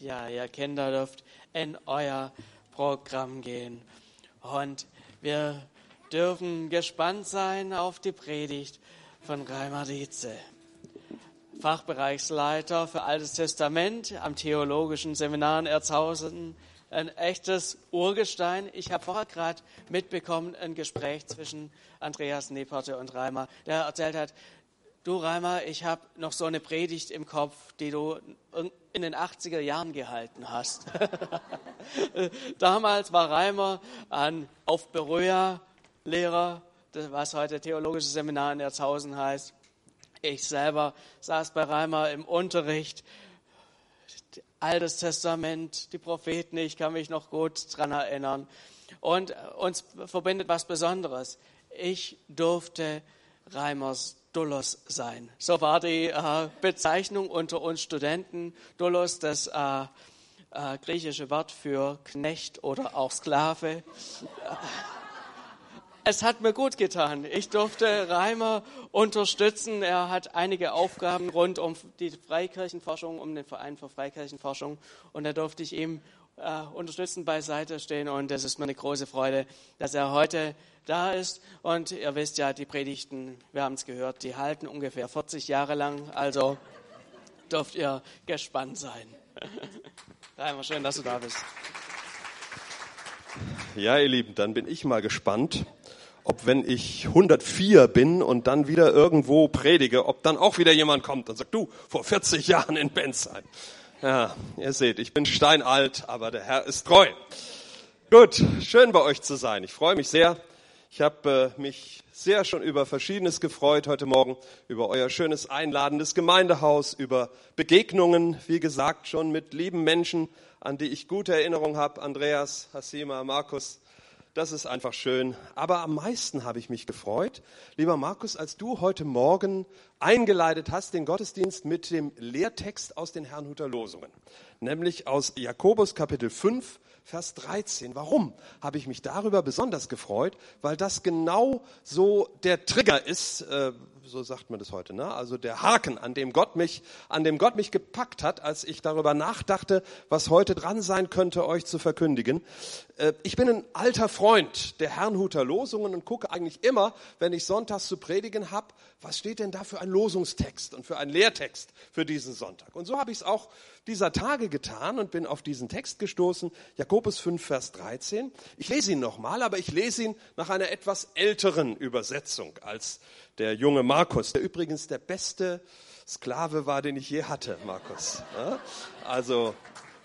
Ja, ihr Kinder dürft in euer Programm gehen. Und wir dürfen gespannt sein auf die Predigt von Reimer Dietze, Fachbereichsleiter für Altes Testament am Theologischen Seminar in Erzhausen. Ein echtes Urgestein. Ich habe vorher gerade mitbekommen, ein Gespräch zwischen Andreas Neperte und Reimer, der erzählt hat, du Reimer, ich habe noch so eine Predigt im Kopf, die du in den 80er Jahren gehalten hast. Damals war Reimer an, auf Beröa Lehrer, was heute Theologisches Seminar in Erzhausen heißt. Ich selber saß bei Reimer im Unterricht. Altes Testament, die Propheten, ich kann mich noch gut daran erinnern. Und uns verbindet was Besonderes. Ich durfte Reimers Dullos sein. So war die äh, Bezeichnung unter uns Studenten. Dullos, das äh, äh, griechische Wort für Knecht oder auch Sklave. Es hat mir gut getan. Ich durfte Reimer unterstützen. Er hat einige Aufgaben rund um die Freikirchenforschung, um den Verein für Freikirchenforschung. Und da durfte ich ihm äh, unterstützend beiseite stehen. Und es ist mir eine große Freude, dass er heute da ist. Und ihr wisst ja, die Predigten, wir haben es gehört, die halten ungefähr 40 Jahre lang. Also dürft ihr gespannt sein. Reimer, schön, dass du da bist. Ja, ihr Lieben, dann bin ich mal gespannt, ob wenn ich 104 bin und dann wieder irgendwo predige, ob dann auch wieder jemand kommt und sagt, du, vor 40 Jahren in Bensheim. Ja, ihr seht, ich bin steinalt, aber der Herr ist treu. Gut, schön bei euch zu sein. Ich freue mich sehr. Ich habe äh, mich sehr schon über Verschiedenes gefreut heute Morgen, über euer schönes einladendes Gemeindehaus, über Begegnungen, wie gesagt, schon mit lieben Menschen, an die ich gute Erinnerungen habe. Andreas, Hasima, Markus, das ist einfach schön. Aber am meisten habe ich mich gefreut, lieber Markus, als du heute Morgen eingeleitet hast, den Gottesdienst mit dem Lehrtext aus den Herrnhuter Losungen, nämlich aus Jakobus Kapitel 5, Vers 13. Warum habe ich mich darüber besonders gefreut? Weil das genau so der Trigger ist, äh, so sagt man das heute, ne? also der Haken, an dem Gott mich, an dem Gott mich gepackt hat, als ich darüber nachdachte, was heute dran sein könnte, euch zu verkündigen. Äh, ich bin ein alter Freund der Herrnhuter Losungen und gucke eigentlich immer, wenn ich sonntags zu predigen habe, was steht denn da für ein Losungstext und für ein Lehrtext für diesen Sonntag? Und so habe ich es auch dieser Tage getan und bin auf diesen Text gestoßen, Jakobus 5, Vers 13. Ich lese ihn nochmal, aber ich lese ihn nach einer etwas älteren Übersetzung als der junge Markus, der übrigens der beste Sklave war, den ich je hatte, Markus. Also,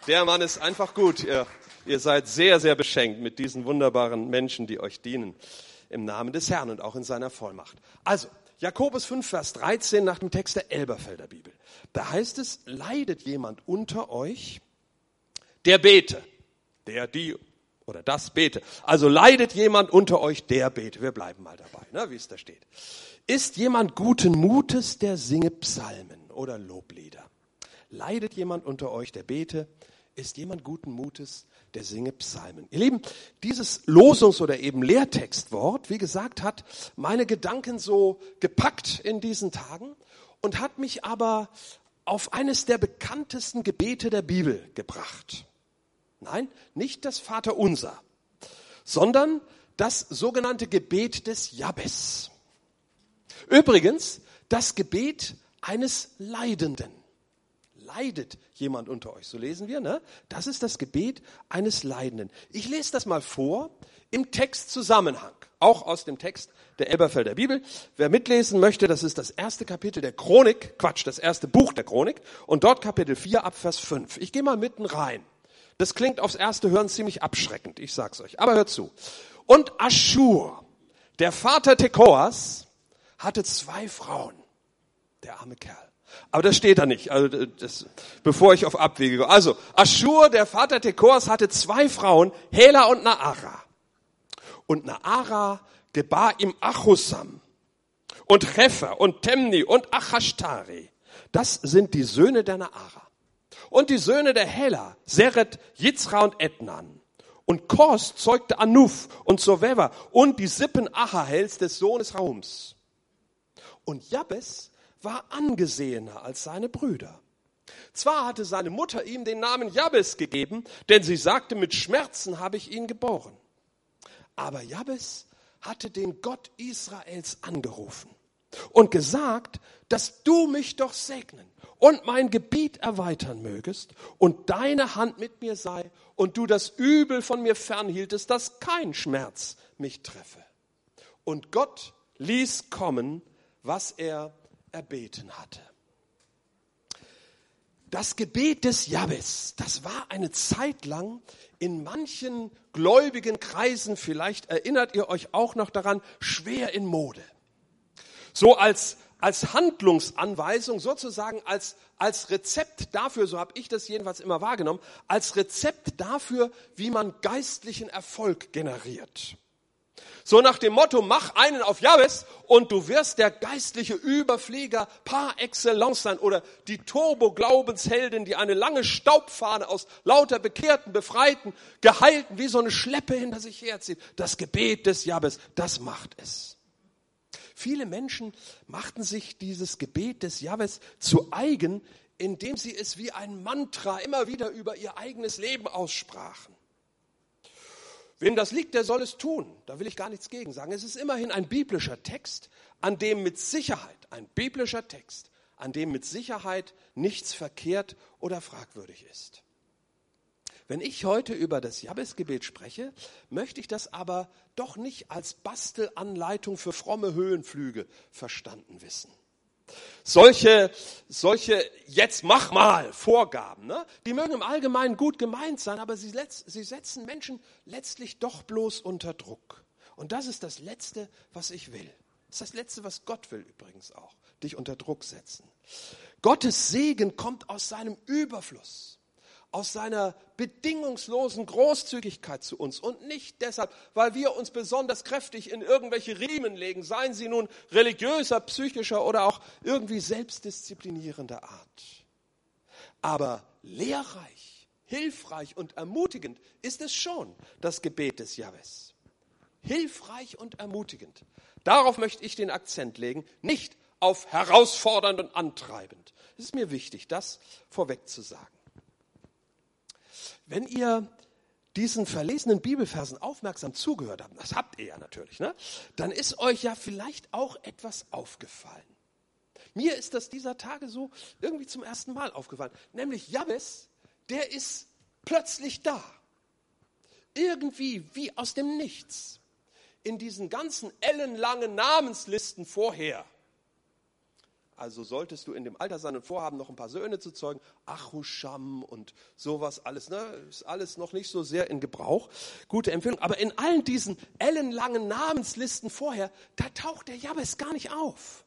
der Mann ist einfach gut. Ihr, ihr seid sehr, sehr beschenkt mit diesen wunderbaren Menschen, die euch dienen im Namen des Herrn und auch in seiner Vollmacht. Also, Jakobus 5, Vers 13 nach dem Text der Elberfelder Bibel. Da heißt es, leidet jemand unter euch, der bete, der, die oder das bete. Also leidet jemand unter euch, der bete. Wir bleiben mal dabei, ne, wie es da steht. Ist jemand guten Mutes, der singe Psalmen oder Loblieder? Leidet jemand unter euch, der bete? Ist jemand guten Mutes, der singe Psalmen. Ihr Lieben, dieses Losungs- oder eben Lehrtextwort, wie gesagt, hat meine Gedanken so gepackt in diesen Tagen und hat mich aber auf eines der bekanntesten Gebete der Bibel gebracht. Nein, nicht das Vaterunser, sondern das sogenannte Gebet des Jabes. Übrigens, das Gebet eines Leidenden leidet jemand unter euch. So lesen wir, ne? Das ist das Gebet eines Leidenden. Ich lese das mal vor im Textzusammenhang, auch aus dem Text der Elberfelder Bibel. Wer mitlesen möchte, das ist das erste Kapitel der Chronik, Quatsch, das erste Buch der Chronik und dort Kapitel 4 ab Vers 5. Ich gehe mal mitten rein. Das klingt aufs erste Hören ziemlich abschreckend, ich sag's euch, aber hört zu. Und Aschur, der Vater Tekoas, hatte zwei Frauen. Der arme Kerl. Aber das steht da nicht, also das, bevor ich auf Abwege gehe. Also, Aschur, der Vater Tekors, hatte zwei Frauen, Hela und Naara. Und Naara gebar ihm Achusam und Hefer und Temni und Achashtari. Das sind die Söhne der Naara. Und die Söhne der Hela, Seret, Yitzra und Etnan. Und Kos zeugte Anuf und Soveva und die Sippen Achahels des Sohnes Raums. Und Jabes war angesehener als seine Brüder. Zwar hatte seine Mutter ihm den Namen Jabes gegeben, denn sie sagte, mit Schmerzen habe ich ihn geboren. Aber Jabes hatte den Gott Israels angerufen und gesagt, dass du mich doch segnen und mein Gebiet erweitern mögest und deine Hand mit mir sei und du das Übel von mir fernhieltest, dass kein Schmerz mich treffe. Und Gott ließ kommen, was er erbeten hatte. Das Gebet des Jabes, das war eine Zeit lang in manchen gläubigen Kreisen, vielleicht erinnert ihr euch auch noch daran, schwer in Mode. So als, als Handlungsanweisung, sozusagen als, als Rezept dafür, so habe ich das jedenfalls immer wahrgenommen, als Rezept dafür, wie man geistlichen Erfolg generiert. So nach dem Motto, mach einen auf Jahwes und du wirst der geistliche Überflieger par excellence sein oder die Turbo-Glaubensheldin, die eine lange Staubfahne aus lauter Bekehrten, Befreiten, Geheilten wie so eine Schleppe hinter sich herzieht. Das Gebet des Jahwes, das macht es. Viele Menschen machten sich dieses Gebet des Jahwes zu eigen, indem sie es wie ein Mantra immer wieder über ihr eigenes Leben aussprachen. Wem das liegt, der soll es tun. Da will ich gar nichts gegen sagen. Es ist immerhin ein biblischer Text, an dem mit Sicherheit, ein biblischer Text, an dem mit Sicherheit nichts verkehrt oder fragwürdig ist. Wenn ich heute über das Jabbesgebet spreche, möchte ich das aber doch nicht als Bastelanleitung für fromme Höhenflüge verstanden wissen. Solche, solche jetzt mach mal Vorgaben, ne? die mögen im Allgemeinen gut gemeint sein, aber sie, sie setzen Menschen letztlich doch bloß unter Druck. Und das ist das Letzte, was ich will. Das ist das Letzte, was Gott will übrigens auch, dich unter Druck setzen. Gottes Segen kommt aus seinem Überfluss aus seiner bedingungslosen Großzügigkeit zu uns und nicht deshalb, weil wir uns besonders kräftig in irgendwelche Riemen legen, seien sie nun religiöser, psychischer oder auch irgendwie selbstdisziplinierender Art. Aber lehrreich, hilfreich und ermutigend ist es schon, das Gebet des Jahwes. Hilfreich und ermutigend. Darauf möchte ich den Akzent legen, nicht auf herausfordernd und antreibend. Es ist mir wichtig, das vorweg zu sagen. Wenn ihr diesen verlesenen Bibelversen aufmerksam zugehört habt, das habt ihr ja natürlich, ne? dann ist euch ja vielleicht auch etwas aufgefallen. Mir ist das dieser Tage so irgendwie zum ersten Mal aufgefallen. Nämlich Jabes, der ist plötzlich da. Irgendwie wie aus dem Nichts. In diesen ganzen ellenlangen Namenslisten vorher also solltest du in dem Alter sein und vorhaben, noch ein paar Söhne zu zeugen, Achusham und sowas alles, ne? ist alles noch nicht so sehr in Gebrauch. Gute Empfehlung. Aber in allen diesen ellenlangen Namenslisten vorher, da taucht der Jabes gar nicht auf.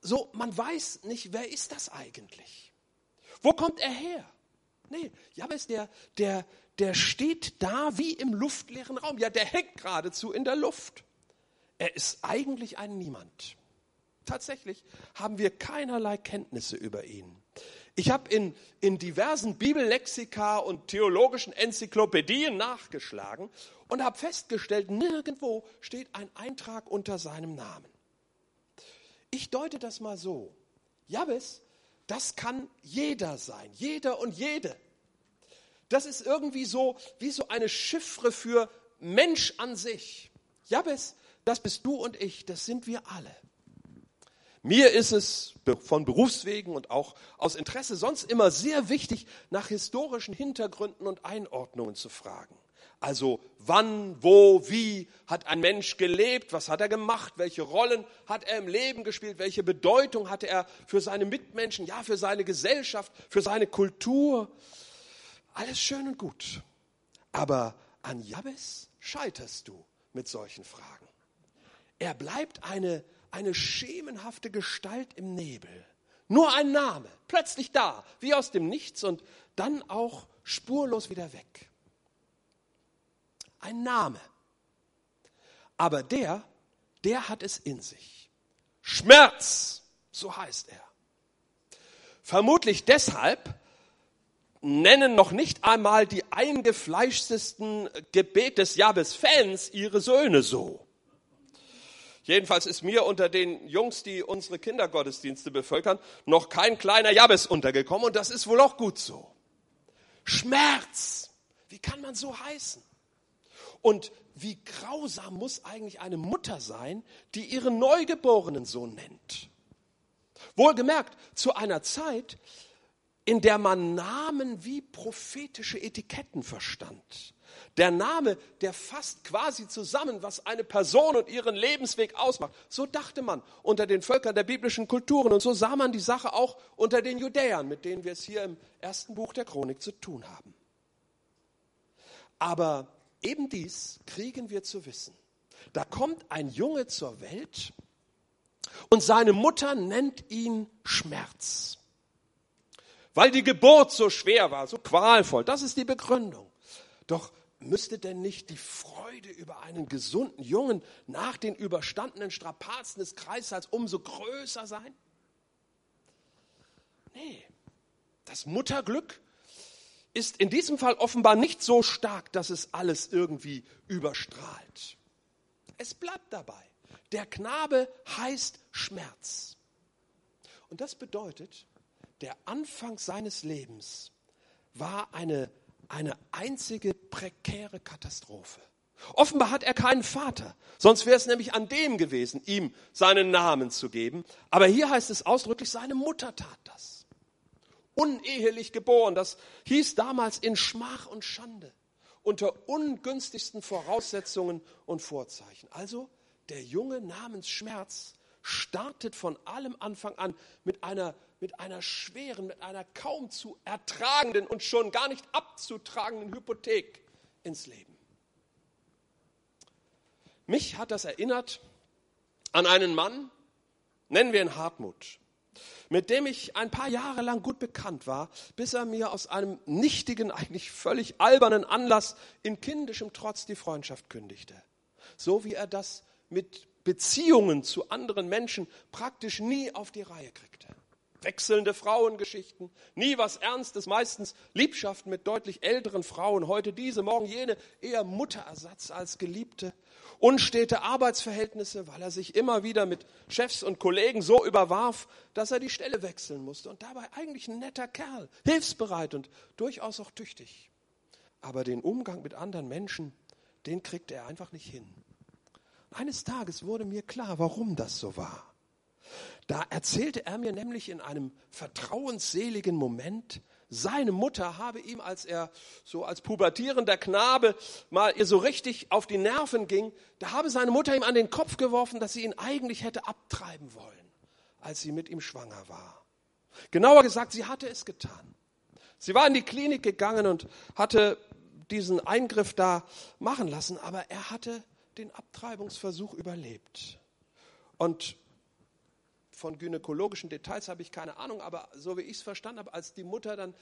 So, man weiß nicht, wer ist das eigentlich? Wo kommt er her? Nee, Jabes, der, der, der steht da wie im luftleeren Raum. Ja, der hängt geradezu in der Luft. Er ist eigentlich ein Niemand. Tatsächlich haben wir keinerlei Kenntnisse über ihn. Ich habe in, in diversen Bibellexika und theologischen Enzyklopädien nachgeschlagen und habe festgestellt, nirgendwo steht ein Eintrag unter seinem Namen. Ich deute das mal so. Jabes, das kann jeder sein, jeder und jede. Das ist irgendwie so wie so eine Chiffre für Mensch an sich. Jabes, das bist du und ich, das sind wir alle. Mir ist es von Berufswegen und auch aus Interesse sonst immer sehr wichtig, nach historischen Hintergründen und Einordnungen zu fragen. Also wann, wo, wie hat ein Mensch gelebt, was hat er gemacht, welche Rollen hat er im Leben gespielt, welche Bedeutung hatte er für seine Mitmenschen, ja, für seine Gesellschaft, für seine Kultur. Alles schön und gut. Aber an Jabes scheiterst du mit solchen Fragen. Er bleibt eine eine schemenhafte Gestalt im Nebel. Nur ein Name, plötzlich da, wie aus dem Nichts und dann auch spurlos wieder weg. Ein Name. Aber der, der hat es in sich. Schmerz, so heißt er. Vermutlich deshalb nennen noch nicht einmal die eingefleischtesten Gebet des Jabes-Fans ihre Söhne so. Jedenfalls ist mir unter den Jungs, die unsere Kindergottesdienste bevölkern, noch kein kleiner Jabes untergekommen und das ist wohl auch gut so. Schmerz. Wie kann man so heißen? Und wie grausam muss eigentlich eine Mutter sein, die ihren Neugeborenen so nennt? Wohlgemerkt, zu einer Zeit, in der man Namen wie prophetische Etiketten verstand. Der Name, der fasst quasi zusammen, was eine Person und ihren Lebensweg ausmacht. So dachte man unter den Völkern der biblischen Kulturen und so sah man die Sache auch unter den Judäern, mit denen wir es hier im ersten Buch der Chronik zu tun haben. Aber eben dies kriegen wir zu wissen. Da kommt ein Junge zur Welt und seine Mutter nennt ihn Schmerz. Weil die Geburt so schwer war, so qualvoll. Das ist die Begründung. Doch müsste denn nicht die Freude über einen gesunden Jungen nach den überstandenen Strapazen des Kreißsaals umso größer sein? Nee, das Mutterglück ist in diesem Fall offenbar nicht so stark, dass es alles irgendwie überstrahlt. Es bleibt dabei. Der Knabe heißt Schmerz. Und das bedeutet, der Anfang seines Lebens war eine eine einzige prekäre Katastrophe. Offenbar hat er keinen Vater, sonst wäre es nämlich an dem gewesen, ihm seinen Namen zu geben. Aber hier heißt es ausdrücklich, seine Mutter tat das. Unehelich geboren, das hieß damals in Schmach und Schande, unter ungünstigsten Voraussetzungen und Vorzeichen. Also der Junge namens Schmerz startet von allem Anfang an mit einer mit einer schweren, mit einer kaum zu ertragenden und schon gar nicht abzutragenden Hypothek ins Leben. Mich hat das erinnert an einen Mann, nennen wir ihn Hartmut, mit dem ich ein paar Jahre lang gut bekannt war, bis er mir aus einem nichtigen, eigentlich völlig albernen Anlass in kindischem Trotz die Freundschaft kündigte. So wie er das mit Beziehungen zu anderen Menschen praktisch nie auf die Reihe kriegte wechselnde Frauengeschichten, nie was Ernstes, meistens Liebschaften mit deutlich älteren Frauen, heute diese, morgen jene, eher Mutterersatz als Geliebte, unstete Arbeitsverhältnisse, weil er sich immer wieder mit Chefs und Kollegen so überwarf, dass er die Stelle wechseln musste und dabei eigentlich ein netter Kerl, hilfsbereit und durchaus auch tüchtig. Aber den Umgang mit anderen Menschen, den kriegte er einfach nicht hin. Eines Tages wurde mir klar, warum das so war. Da erzählte er mir nämlich in einem vertrauensseligen Moment, seine Mutter habe ihm, als er so als pubertierender Knabe mal ihr so richtig auf die Nerven ging, da habe seine Mutter ihm an den Kopf geworfen, dass sie ihn eigentlich hätte abtreiben wollen, als sie mit ihm schwanger war. Genauer gesagt, sie hatte es getan. Sie war in die Klinik gegangen und hatte diesen Eingriff da machen lassen, aber er hatte den Abtreibungsversuch überlebt. Und von gynäkologischen Details habe ich keine Ahnung, aber so wie ich es verstanden habe, als die Mutter dann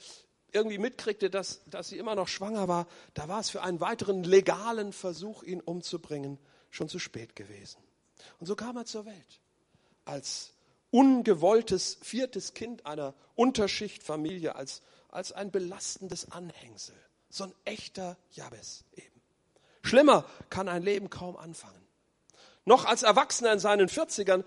irgendwie mitkriegte, dass, dass sie immer noch schwanger war, da war es für einen weiteren legalen Versuch, ihn umzubringen, schon zu spät gewesen. Und so kam er zur Welt. Als ungewolltes viertes Kind einer Unterschichtfamilie, als, als ein belastendes Anhängsel. So ein echter Jabes eben. Schlimmer kann ein Leben kaum anfangen. Noch als Erwachsener in seinen 40ern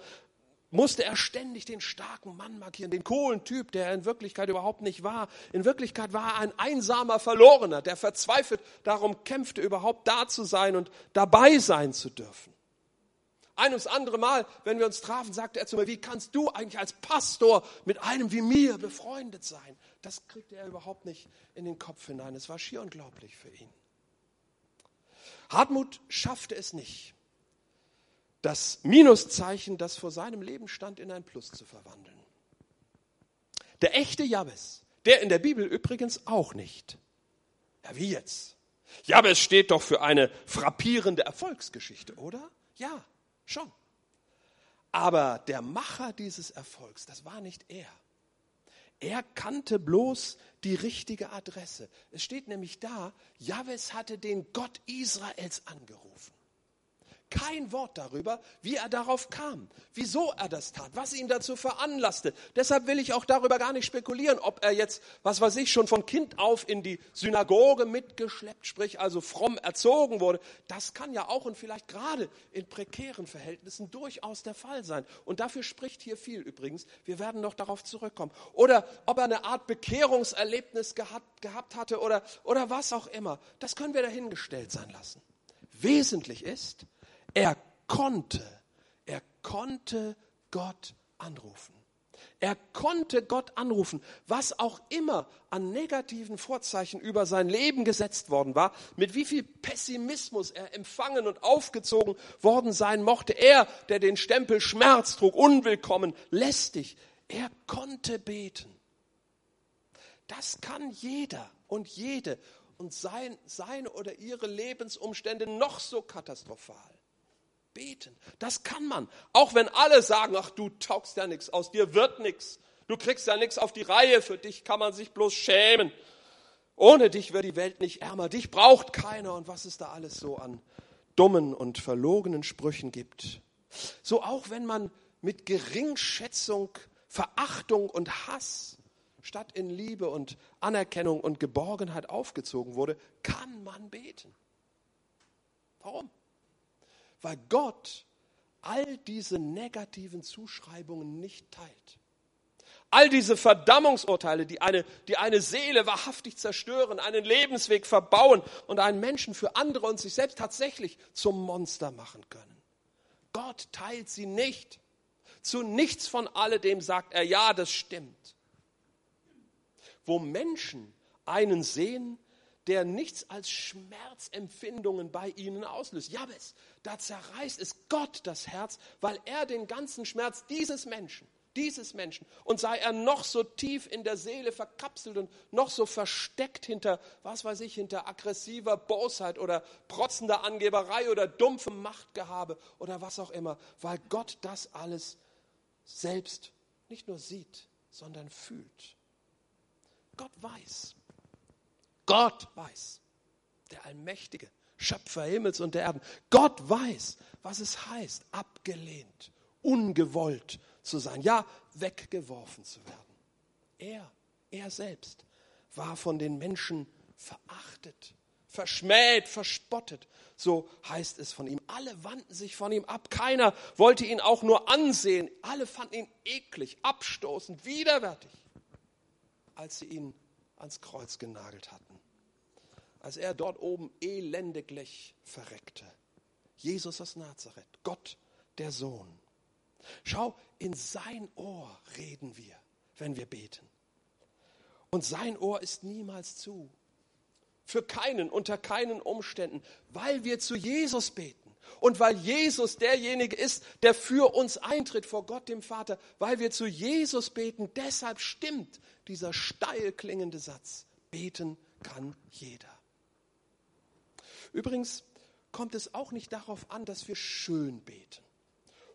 musste er ständig den starken Mann markieren, den coolen Typ, der er in Wirklichkeit überhaupt nicht war. In Wirklichkeit war er ein einsamer Verlorener, der verzweifelt darum kämpfte, überhaupt da zu sein und dabei sein zu dürfen. Ein das andere Mal, wenn wir uns trafen, sagte er zu mir, wie kannst du eigentlich als Pastor mit einem wie mir befreundet sein? Das kriegte er überhaupt nicht in den Kopf hinein. Es war schier unglaublich für ihn. Hartmut schaffte es nicht, das Minuszeichen, das vor seinem Leben stand, in ein Plus zu verwandeln. Der echte Jabes, der in der Bibel übrigens auch nicht. Ja, wie jetzt? Jabes steht doch für eine frappierende Erfolgsgeschichte, oder? Ja, schon. Aber der Macher dieses Erfolgs, das war nicht er. Er kannte bloß die richtige Adresse. Es steht nämlich da, Jabes hatte den Gott Israels angerufen. Kein Wort darüber, wie er darauf kam, wieso er das tat, was ihn dazu veranlasste. Deshalb will ich auch darüber gar nicht spekulieren, ob er jetzt, was weiß ich, schon von Kind auf in die Synagoge mitgeschleppt, sprich also fromm erzogen wurde. Das kann ja auch und vielleicht gerade in prekären Verhältnissen durchaus der Fall sein. Und dafür spricht hier viel übrigens. Wir werden noch darauf zurückkommen. Oder ob er eine Art Bekehrungserlebnis gehabt, gehabt hatte oder, oder was auch immer. Das können wir dahingestellt sein lassen. Wesentlich ist, er konnte, er konnte Gott anrufen. Er konnte Gott anrufen, was auch immer an negativen Vorzeichen über sein Leben gesetzt worden war, mit wie viel Pessimismus er empfangen und aufgezogen worden sein mochte. Er, der den Stempel Schmerz trug, unwillkommen, lästig, er konnte beten. Das kann jeder und jede und sein, seine oder ihre Lebensumstände noch so katastrophal beten. Das kann man. Auch wenn alle sagen, ach du taugst ja nichts, aus dir wird nichts. Du kriegst ja nichts auf die Reihe, für dich kann man sich bloß schämen. Ohne dich wird die Welt nicht ärmer, dich braucht keiner und was es da alles so an dummen und verlogenen Sprüchen gibt. So auch wenn man mit Geringschätzung, Verachtung und Hass statt in Liebe und Anerkennung und Geborgenheit aufgezogen wurde, kann man beten. Warum? Weil Gott all diese negativen Zuschreibungen nicht teilt. All diese Verdammungsurteile, die eine, die eine Seele wahrhaftig zerstören, einen Lebensweg verbauen und einen Menschen für andere und sich selbst tatsächlich zum Monster machen können. Gott teilt sie nicht. Zu nichts von alledem sagt er, ja, das stimmt. Wo Menschen einen sehen, der nichts als Schmerzempfindungen bei ihnen auslöst. Jabes, da zerreißt es Gott das Herz, weil er den ganzen Schmerz dieses Menschen, dieses Menschen, und sei er noch so tief in der Seele verkapselt und noch so versteckt hinter, was weiß ich, hinter aggressiver Bosheit oder protzender Angeberei oder dumpfem Machtgehabe oder was auch immer, weil Gott das alles selbst nicht nur sieht, sondern fühlt. Gott weiß, Gott weiß, der Allmächtige, Schöpfer Himmels und der Erden. Gott weiß, was es heißt, abgelehnt, ungewollt zu sein, ja, weggeworfen zu werden. Er, er selbst war von den Menschen verachtet, verschmäht, verspottet. So heißt es von ihm. Alle wandten sich von ihm ab. Keiner wollte ihn auch nur ansehen. Alle fanden ihn eklig, abstoßend, widerwärtig, als sie ihn ans Kreuz genagelt hatten. Als er dort oben elendiglich verreckte. Jesus aus Nazareth, Gott der Sohn. Schau, in sein Ohr reden wir, wenn wir beten. Und sein Ohr ist niemals zu. Für keinen, unter keinen Umständen, weil wir zu Jesus beten. Und weil Jesus derjenige ist, der für uns eintritt vor Gott dem Vater, weil wir zu Jesus beten, deshalb stimmt dieser steil klingende Satz. Beten kann jeder. Übrigens kommt es auch nicht darauf an, dass wir schön beten.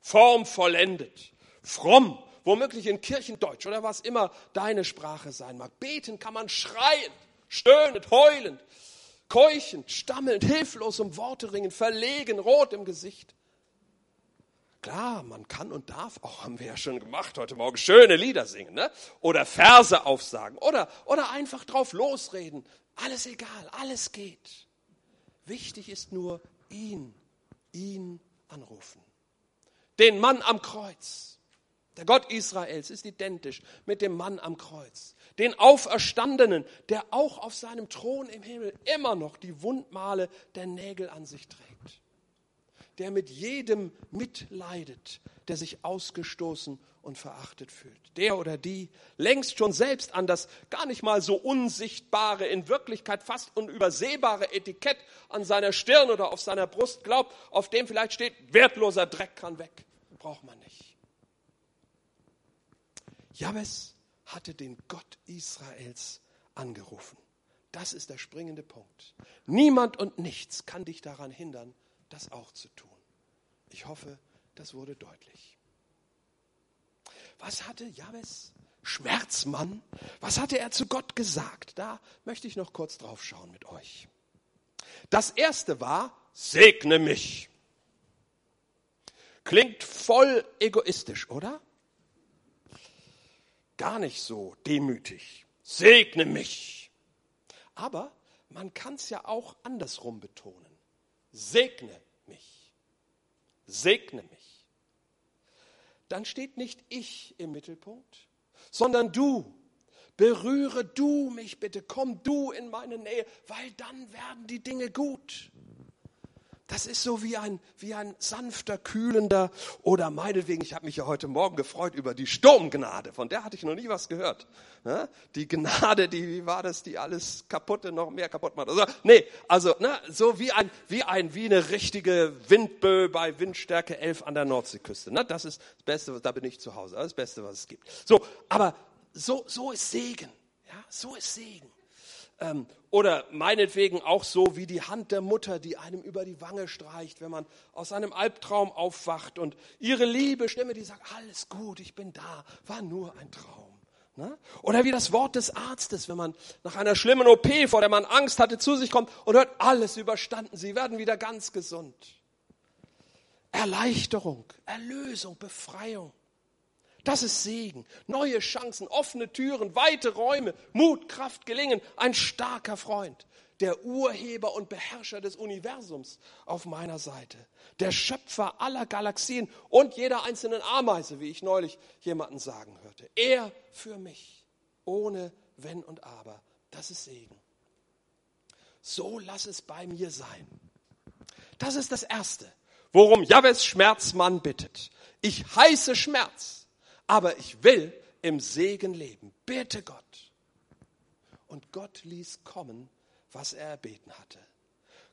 Formvollendet, fromm, womöglich in Kirchendeutsch oder was immer deine Sprache sein mag. Beten kann man schreien, stöhnend, heulend, keuchend, stammelnd, hilflos um Worte ringen, verlegen, rot im Gesicht. Klar, man kann und darf, auch haben wir ja schon gemacht heute Morgen, schöne Lieder singen, ne? oder Verse aufsagen oder, oder einfach drauf losreden. Alles egal, alles geht. Wichtig ist nur ihn, ihn anrufen. Den Mann am Kreuz. Der Gott Israels ist identisch mit dem Mann am Kreuz. Den Auferstandenen, der auch auf seinem Thron im Himmel immer noch die Wundmale der Nägel an sich trägt der mit jedem mitleidet, der sich ausgestoßen und verachtet fühlt. Der oder die längst schon selbst an das gar nicht mal so unsichtbare, in Wirklichkeit fast unübersehbare Etikett an seiner Stirn oder auf seiner Brust glaubt, auf dem vielleicht steht, wertloser Dreck kann weg. Braucht man nicht. Jabes hatte den Gott Israels angerufen. Das ist der springende Punkt. Niemand und nichts kann dich daran hindern, das auch zu tun. Ich hoffe, das wurde deutlich. Was hatte Jabes Schmerzmann, was hatte er zu Gott gesagt? Da möchte ich noch kurz drauf schauen mit euch. Das erste war, segne mich. Klingt voll egoistisch, oder? Gar nicht so demütig. Segne mich. Aber man kann es ja auch andersrum betonen. Segne. Segne mich. Dann steht nicht ich im Mittelpunkt, sondern du. Berühre du mich bitte, komm du in meine Nähe, weil dann werden die Dinge gut. Das ist so wie ein, wie ein sanfter, kühlender oder meinetwegen, ich habe mich ja heute Morgen gefreut über die Sturmgnade, von der hatte ich noch nie was gehört. Ne? Die Gnade, die, wie war das, die alles kaputte, noch mehr kaputt macht. Also, nee, also ne, so wie, ein, wie, ein, wie eine richtige Windböe bei Windstärke 11 an der Nordseeküste. Ne? Das ist das Beste, da bin ich zu Hause, das Beste, was es gibt. So, aber so, so ist Segen. Ja, so ist Segen. Ähm, oder meinetwegen auch so wie die Hand der Mutter, die einem über die Wange streicht, wenn man aus einem Albtraum aufwacht und ihre liebe Stimme, die sagt, alles gut, ich bin da, war nur ein Traum. Ne? Oder wie das Wort des Arztes, wenn man nach einer schlimmen OP, vor der man Angst hatte, zu sich kommt und hört, alles überstanden, sie werden wieder ganz gesund. Erleichterung, Erlösung, Befreiung. Das ist Segen, neue Chancen, offene Türen, weite Räume, Mut, Kraft, Gelingen, ein starker Freund, der Urheber und Beherrscher des Universums auf meiner Seite, der Schöpfer aller Galaxien und jeder einzelnen Ameise, wie ich neulich jemanden sagen hörte. Er für mich, ohne Wenn und Aber. Das ist Segen. So lass es bei mir sein. Das ist das Erste, worum Jabes Schmerzmann bittet. Ich heiße Schmerz aber ich will im Segen leben. Bitte Gott. Und Gott ließ kommen, was er erbeten hatte.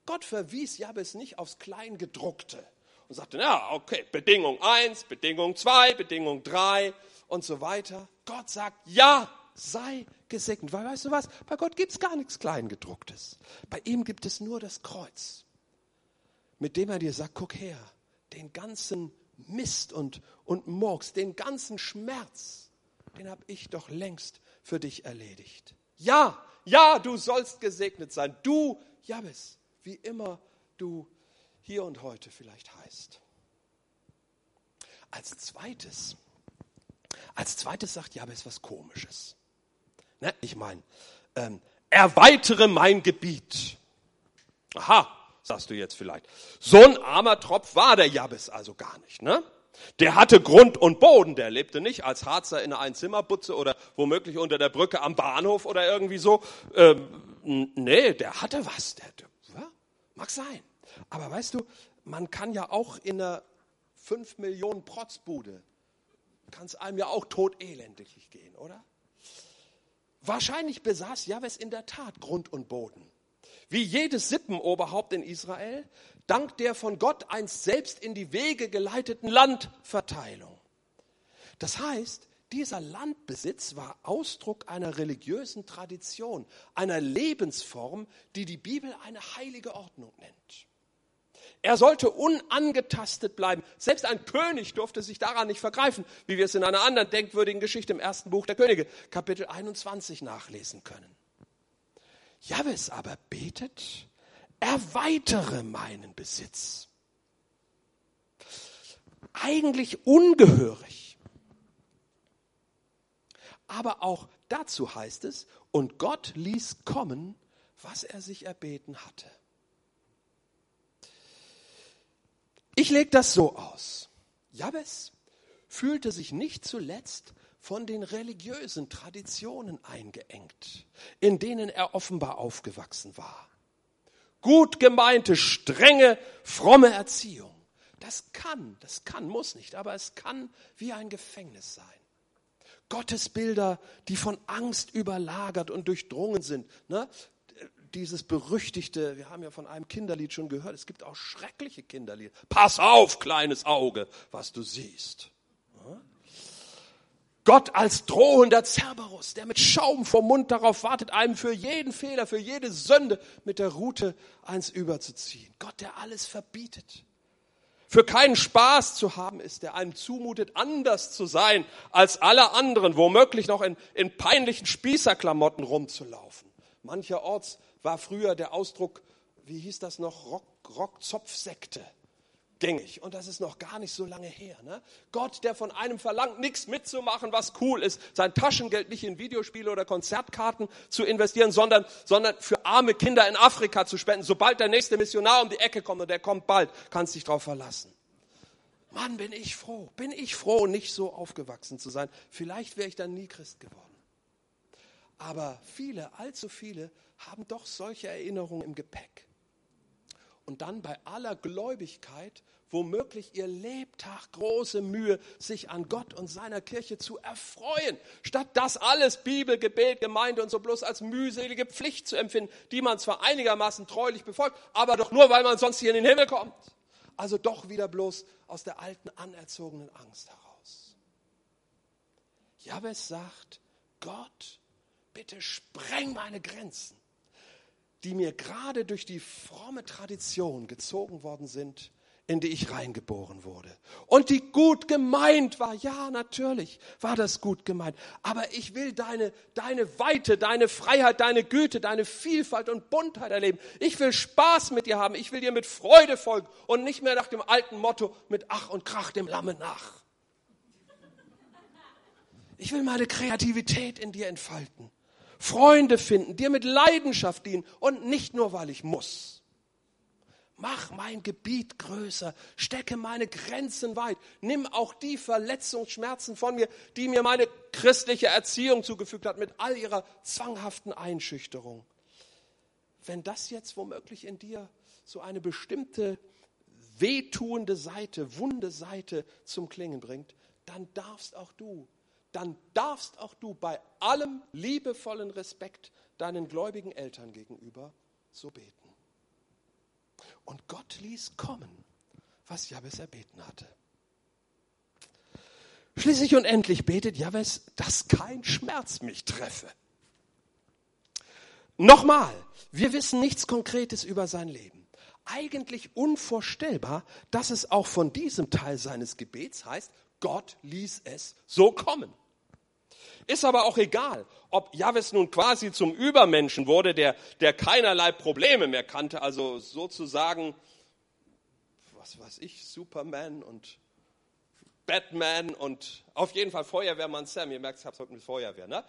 Gott verwies Jabes nicht aufs Kleingedruckte und sagte, ja, okay, Bedingung eins, Bedingung zwei, Bedingung drei und so weiter. Gott sagt, ja, sei gesegnet. Weil weißt du was? Bei Gott gibt es gar nichts Kleingedrucktes. Bei ihm gibt es nur das Kreuz, mit dem er dir sagt, guck her, den ganzen Mist und, und Murks, den ganzen Schmerz, den habe ich doch längst für dich erledigt. Ja, ja, du sollst gesegnet sein. Du, Jabes, wie immer du hier und heute vielleicht heißt. Als zweites, als zweites sagt Jabes was Komisches. Ne? Ich meine, ähm, erweitere mein Gebiet. Aha, sagst du jetzt vielleicht. So ein armer Tropf war der Jabes also gar nicht, ne? Der hatte Grund und Boden, der lebte nicht als Harzer in einer Einzimmerbutze oder womöglich unter der Brücke am Bahnhof oder irgendwie so. Ähm, nee, der hatte was. Der, ja, mag sein. Aber weißt du, man kann ja auch in einer 5 Millionen Protzbude, kann es einem ja auch todelendiglich gehen, oder? Wahrscheinlich besaß Jabes in der Tat Grund und Boden. Wie jedes Sippenoberhaupt in Israel, dank der von Gott einst selbst in die Wege geleiteten Landverteilung. Das heißt, dieser Landbesitz war Ausdruck einer religiösen Tradition, einer Lebensform, die die Bibel eine heilige Ordnung nennt. Er sollte unangetastet bleiben. Selbst ein König durfte sich daran nicht vergreifen, wie wir es in einer anderen denkwürdigen Geschichte im ersten Buch der Könige, Kapitel 21, nachlesen können. Jabes aber betet, erweitere meinen Besitz. Eigentlich ungehörig. Aber auch dazu heißt es, und Gott ließ kommen, was er sich erbeten hatte. Ich lege das so aus. Jabes fühlte sich nicht zuletzt von den religiösen Traditionen eingeengt, in denen er offenbar aufgewachsen war. Gut gemeinte, strenge, fromme Erziehung. Das kann, das kann, muss nicht, aber es kann wie ein Gefängnis sein. Gottesbilder, die von Angst überlagert und durchdrungen sind. Ne? Dieses berüchtigte, wir haben ja von einem Kinderlied schon gehört, es gibt auch schreckliche Kinderlieder. Pass auf, kleines Auge, was du siehst. Gott als drohender Cerberus, der mit Schaum vom Mund darauf wartet, einem für jeden Fehler, für jede Sünde mit der Rute eins überzuziehen. Gott, der alles verbietet. Für keinen Spaß zu haben ist, der einem zumutet, anders zu sein als alle anderen, womöglich noch in, in peinlichen Spießerklamotten rumzulaufen. Mancherorts war früher der Ausdruck, wie hieß das noch, Rock, Rockzopfsekte gängig. Und das ist noch gar nicht so lange her. Ne? Gott, der von einem verlangt, nichts mitzumachen, was cool ist, sein Taschengeld nicht in Videospiele oder Konzertkarten zu investieren, sondern, sondern für arme Kinder in Afrika zu spenden. Sobald der nächste Missionar um die Ecke kommt, und der kommt bald, kannst dich darauf verlassen. Mann, bin ich froh, bin ich froh, nicht so aufgewachsen zu sein. Vielleicht wäre ich dann nie Christ geworden. Aber viele, allzu viele, haben doch solche Erinnerungen im Gepäck und dann bei aller Gläubigkeit womöglich ihr Lebtag große Mühe, sich an Gott und seiner Kirche zu erfreuen, statt das alles Bibel, Gebet, Gemeinde und so bloß als mühselige Pflicht zu empfinden, die man zwar einigermaßen treulich befolgt, aber doch nur, weil man sonst hier in den Himmel kommt. Also doch wieder bloß aus der alten anerzogenen Angst heraus. Jabez sagt, Gott, bitte spreng meine Grenzen die mir gerade durch die fromme Tradition gezogen worden sind, in die ich reingeboren wurde. Und die gut gemeint war. Ja, natürlich war das gut gemeint. Aber ich will deine, deine Weite, deine Freiheit, deine Güte, deine Vielfalt und Buntheit erleben. Ich will Spaß mit dir haben. Ich will dir mit Freude folgen und nicht mehr nach dem alten Motto mit Ach und Krach dem Lamme nach. Ich will meine Kreativität in dir entfalten. Freunde finden, dir mit Leidenschaft dienen und nicht nur, weil ich muss. Mach mein Gebiet größer, stecke meine Grenzen weit, nimm auch die Verletzungsschmerzen von mir, die mir meine christliche Erziehung zugefügt hat, mit all ihrer zwanghaften Einschüchterung. Wenn das jetzt womöglich in dir so eine bestimmte wehtuende Seite, wunde Seite zum Klingen bringt, dann darfst auch du dann darfst auch du bei allem liebevollen Respekt deinen gläubigen Eltern gegenüber so beten. Und Gott ließ kommen, was Jabes erbeten hatte. Schließlich und endlich betet Jabes, dass kein Schmerz mich treffe. Nochmal, wir wissen nichts Konkretes über sein Leben. Eigentlich unvorstellbar, dass es auch von diesem Teil seines Gebets heißt, Gott ließ es so kommen. Ist aber auch egal, ob Jahwes nun quasi zum Übermenschen wurde, der, der keinerlei Probleme mehr kannte, also sozusagen, was weiß ich, Superman und Batman und auf jeden Fall Feuerwehrmann Sam. Ihr merkt, ich habe es heute mit Feuerwehr. Ne?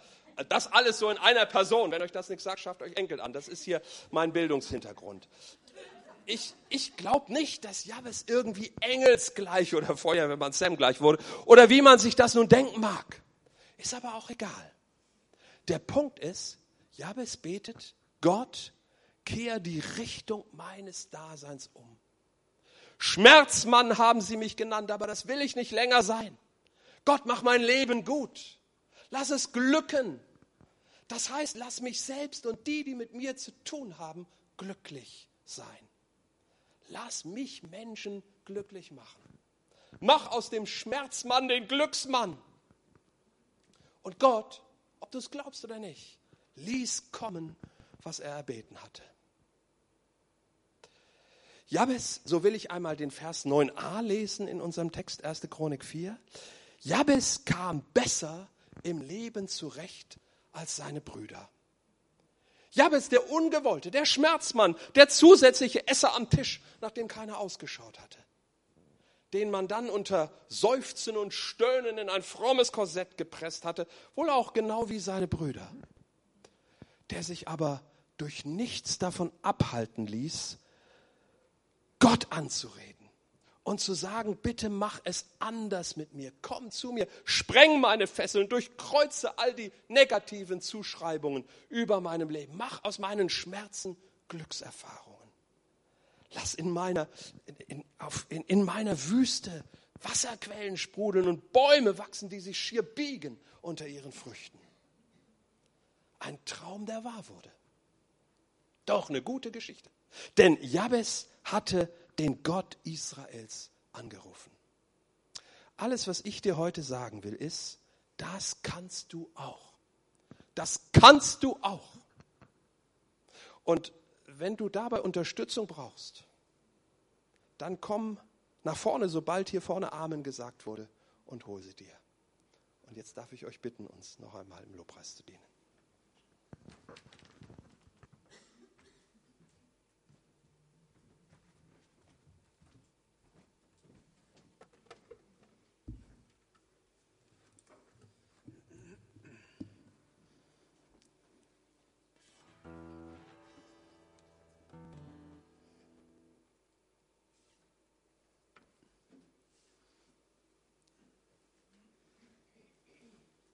Das alles so in einer Person. Wenn euch das nichts sagt, schafft euch Enkel an. Das ist hier mein Bildungshintergrund ich, ich glaube nicht, dass Jahwes irgendwie engelsgleich oder Feuerwehrmann Sam gleich wurde oder wie man sich das nun denken mag. Ist aber auch egal. Der Punkt ist, Jabes betet, Gott, kehr die Richtung meines Daseins um. Schmerzmann haben sie mich genannt, aber das will ich nicht länger sein. Gott, mach mein Leben gut. Lass es glücken. Das heißt, lass mich selbst und die, die mit mir zu tun haben, glücklich sein. Lass mich Menschen glücklich machen. Mach aus dem Schmerzmann den Glücksmann. Und Gott, ob du es glaubst oder nicht, ließ kommen, was er erbeten hatte. Jabes, so will ich einmal den Vers 9a lesen in unserem Text 1. Chronik 4. Jabes kam besser im Leben zurecht als seine Brüder. Jabes, der Ungewollte, der Schmerzmann, der zusätzliche Esser am Tisch, nach dem keiner ausgeschaut hatte. Den man dann unter Seufzen und Stöhnen in ein frommes Korsett gepresst hatte, wohl auch genau wie seine Brüder. Der sich aber durch nichts davon abhalten ließ, Gott anzureden und zu sagen, bitte mach es anders mit mir, komm zu mir, spreng meine Fesseln, durchkreuze all die negativen Zuschreibungen über meinem Leben, mach aus meinen Schmerzen Glückserfahrungen. Lass in meiner, in, in, in meiner Wüste Wasserquellen sprudeln und Bäume wachsen, die sich schier biegen unter ihren Früchten. Ein Traum, der wahr wurde. Doch eine gute Geschichte. Denn Jabes hatte den Gott Israels angerufen. Alles, was ich dir heute sagen will, ist, das kannst du auch. Das kannst du auch. Und wenn du dabei Unterstützung brauchst, dann komm nach vorne, sobald hier vorne Amen gesagt wurde, und hol sie dir. Und jetzt darf ich euch bitten, uns noch einmal im Lobpreis zu dienen.